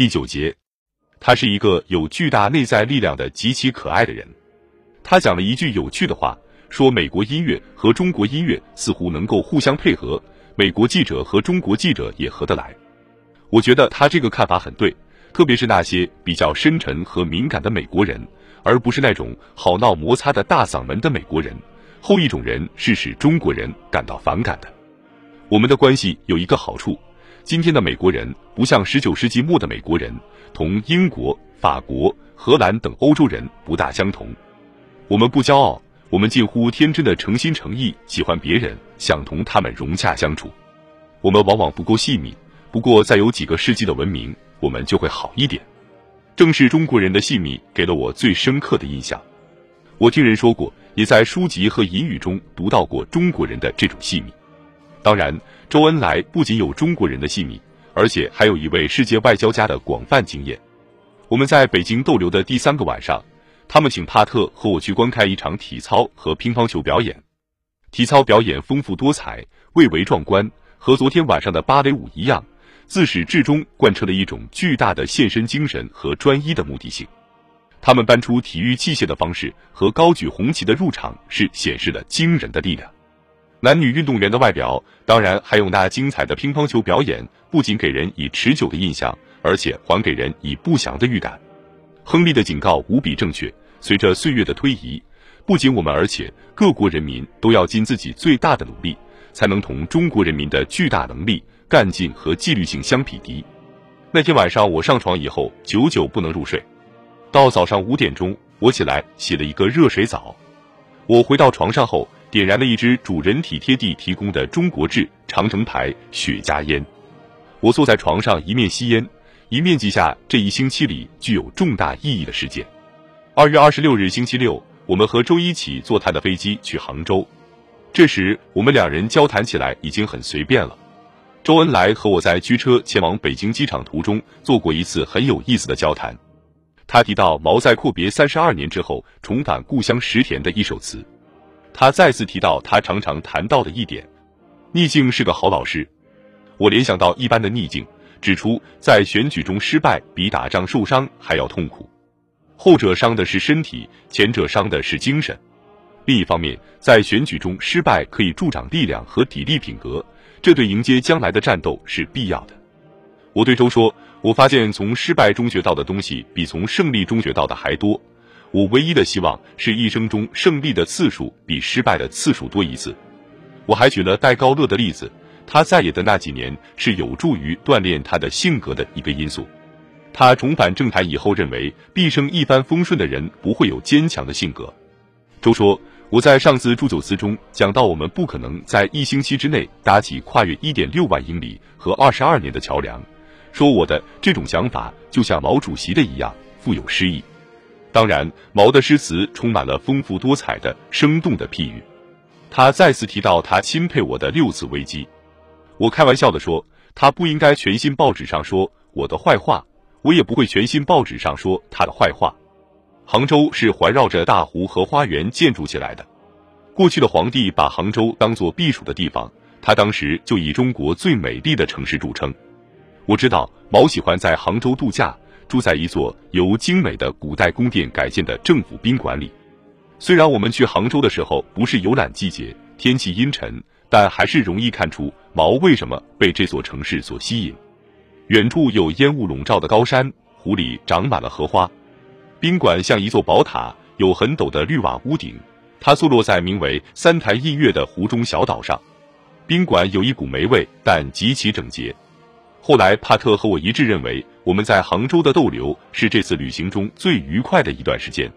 第九节，他是一个有巨大内在力量的极其可爱的人。他讲了一句有趣的话，说美国音乐和中国音乐似乎能够互相配合，美国记者和中国记者也合得来。我觉得他这个看法很对，特别是那些比较深沉和敏感的美国人，而不是那种好闹摩擦的大嗓门的美国人。后一种人是使中国人感到反感的。我们的关系有一个好处。今天的美国人不像十九世纪末的美国人，同英国、法国、荷兰等欧洲人不大相同。我们不骄傲，我们近乎天真的诚心诚意喜欢别人，想同他们融洽相处。我们往往不够细密，不过再有几个世纪的文明，我们就会好一点。正是中国人的细密给了我最深刻的印象。我听人说过，也在书籍和隐语中读到过中国人的这种细密。当然。周恩来不仅有中国人的细腻，而且还有一位世界外交家的广泛经验。我们在北京逗留的第三个晚上，他们请帕特和我去观看一场体操和乒乓球表演。体操表演丰富多彩，蔚为壮观，和昨天晚上的芭蕾舞一样，自始至终贯彻了一种巨大的献身精神和专一的目的性。他们搬出体育器械的方式和高举红旗的入场，是显示了惊人的力量。男女运动员的外表，当然还有那精彩的乒乓球表演，不仅给人以持久的印象，而且还给人以不祥的预感。亨利的警告无比正确。随着岁月的推移，不仅我们，而且各国人民都要尽自己最大的努力，才能同中国人民的巨大能力、干劲和纪律性相匹敌。那天晚上，我上床以后，久久不能入睡。到早上五点钟，我起来洗了一个热水澡。我回到床上后。点燃了一支主人体贴地提供的中国制长城牌雪茄烟，我坐在床上一面吸烟，一面记下这一星期里具有重大意义的事件。二月二十六日星期六，我们和周一起坐他的飞机去杭州。这时我们两人交谈起来已经很随便了。周恩来和我在驱车前往北京机场途中做过一次很有意思的交谈。他提到毛在阔别三十二年之后重返故乡石田的一首词。他再次提到他常常谈到的一点：逆境是个好老师。我联想到一般的逆境，指出在选举中失败比打仗受伤还要痛苦，后者伤的是身体，前者伤的是精神。另一方面，在选举中失败可以助长力量和砥砺品格，这对迎接将来的战斗是必要的。我对周说：“我发现从失败中学到的东西比从胜利中学到的还多。”我唯一的希望是一生中胜利的次数比失败的次数多一次。我还举了戴高乐的例子，他在野的那几年是有助于锻炼他的性格的一个因素。他重返政坛以后，认为毕生一帆风顺的人不会有坚强的性格。周说：“我在上次祝酒词中讲到，我们不可能在一星期之内搭起跨越一点六万英里和二十二年的桥梁。说我的这种想法就像毛主席的一样富有诗意。”当然，毛的诗词充满了丰富多彩的、生动的譬喻。他再次提到他钦佩我的六次危机。我开玩笑的说，他不应该全信报纸上说我的坏话，我也不会全信报纸上说他的坏话。杭州是环绕着大湖和花园建筑起来的。过去的皇帝把杭州当做避暑的地方，他当时就以中国最美丽的城市著称。我知道毛喜欢在杭州度假。住在一座由精美的古代宫殿改建的政府宾馆里。虽然我们去杭州的时候不是游览季节，天气阴沉，但还是容易看出毛为什么被这座城市所吸引。远处有烟雾笼罩的高山，湖里长满了荷花。宾馆像一座宝塔，有很陡的绿瓦屋顶。它坐落在名为三台印月的湖中小岛上。宾馆有一股霉味，但极其整洁。后来，帕特和我一致认为，我们在杭州的逗留是这次旅行中最愉快的一段时间。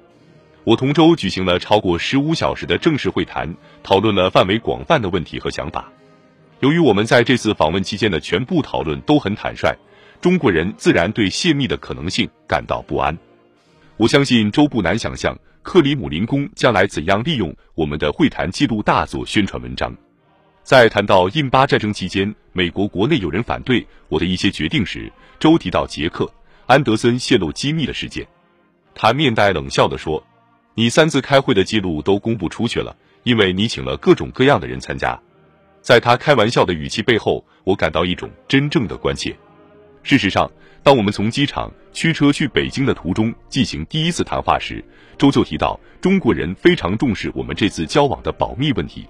我同周举行了超过十五小时的正式会谈，讨论了范围广泛的问题和想法。由于我们在这次访问期间的全部讨论都很坦率，中国人自然对泄密的可能性感到不安。我相信周不难想象，克里姆林宫将来怎样利用我们的会谈记录大做宣传文章。在谈到印巴战争期间，美国国内有人反对我的一些决定时，周提到杰克·安德森泄露机密的事件。他面带冷笑地说：“你三次开会的记录都公布出去了，因为你请了各种各样的人参加。”在他开玩笑的语气背后，我感到一种真正的关切。事实上，当我们从机场驱车去北京的途中进行第一次谈话时，周就提到中国人非常重视我们这次交往的保密问题。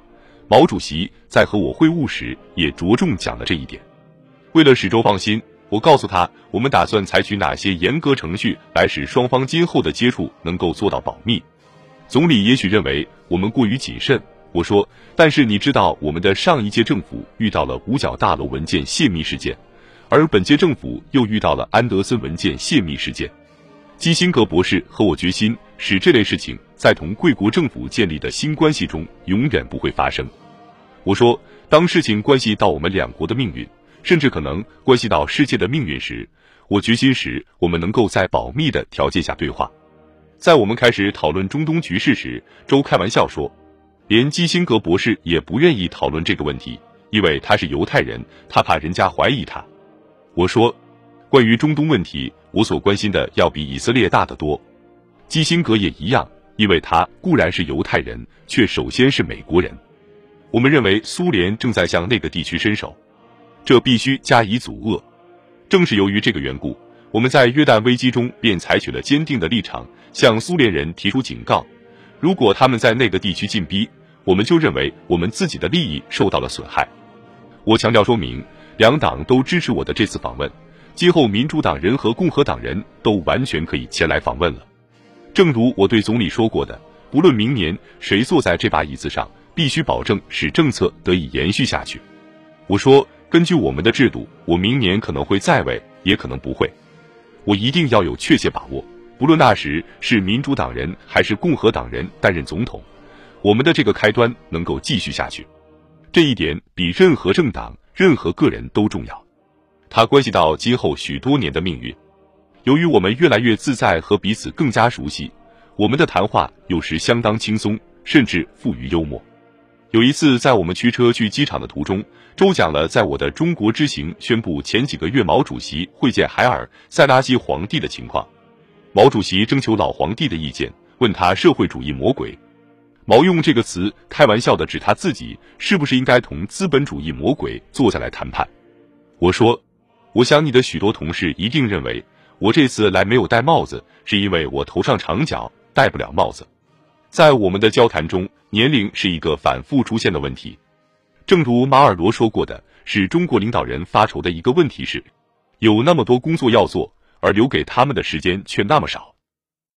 毛主席在和我会晤时也着重讲了这一点。为了使周放心，我告诉他我们打算采取哪些严格程序来使双方今后的接触能够做到保密。总理也许认为我们过于谨慎，我说，但是你知道我们的上一届政府遇到了五角大楼文件泄密事件。而本届政府又遇到了安德森文件泄密事件，基辛格博士和我决心使这类事情在同贵国政府建立的新关系中永远不会发生。我说，当事情关系到我们两国的命运，甚至可能关系到世界的命运时，我决心使我们能够在保密的条件下对话。在我们开始讨论中东局势时，周开玩笑说，连基辛格博士也不愿意讨论这个问题，因为他是犹太人，他怕人家怀疑他。我说，关于中东问题，我所关心的要比以色列大得多。基辛格也一样，因为他固然是犹太人，却首先是美国人。我们认为苏联正在向那个地区伸手，这必须加以阻遏。正是由于这个缘故，我们在约旦危机中便采取了坚定的立场，向苏联人提出警告：如果他们在那个地区进逼，我们就认为我们自己的利益受到了损害。我强调说明。两党都支持我的这次访问，今后民主党人和共和党人都完全可以前来访问了。正如我对总理说过的，不论明年谁坐在这把椅子上，必须保证使政策得以延续下去。我说，根据我们的制度，我明年可能会在位，也可能不会。我一定要有确切把握，不论那时是民主党人还是共和党人担任总统，我们的这个开端能够继续下去。这一点比任何政党。任何个人都重要，它关系到今后许多年的命运。由于我们越来越自在和彼此更加熟悉，我们的谈话有时相当轻松，甚至富于幽默。有一次，在我们驱车去机场的途中，周讲了在我的中国之行宣布前几个月毛主席会见海尔塞拉西皇帝的情况。毛主席征求老皇帝的意见，问他社会主义魔鬼。毛用这个词开玩笑的指他自己是不是应该同资本主义魔鬼坐下来谈判？我说，我想你的许多同事一定认为我这次来没有戴帽子，是因为我头上长角，戴不了帽子。在我们的交谈中，年龄是一个反复出现的问题。正如马尔罗说过的，是中国领导人发愁的一个问题是，有那么多工作要做，而留给他们的时间却那么少。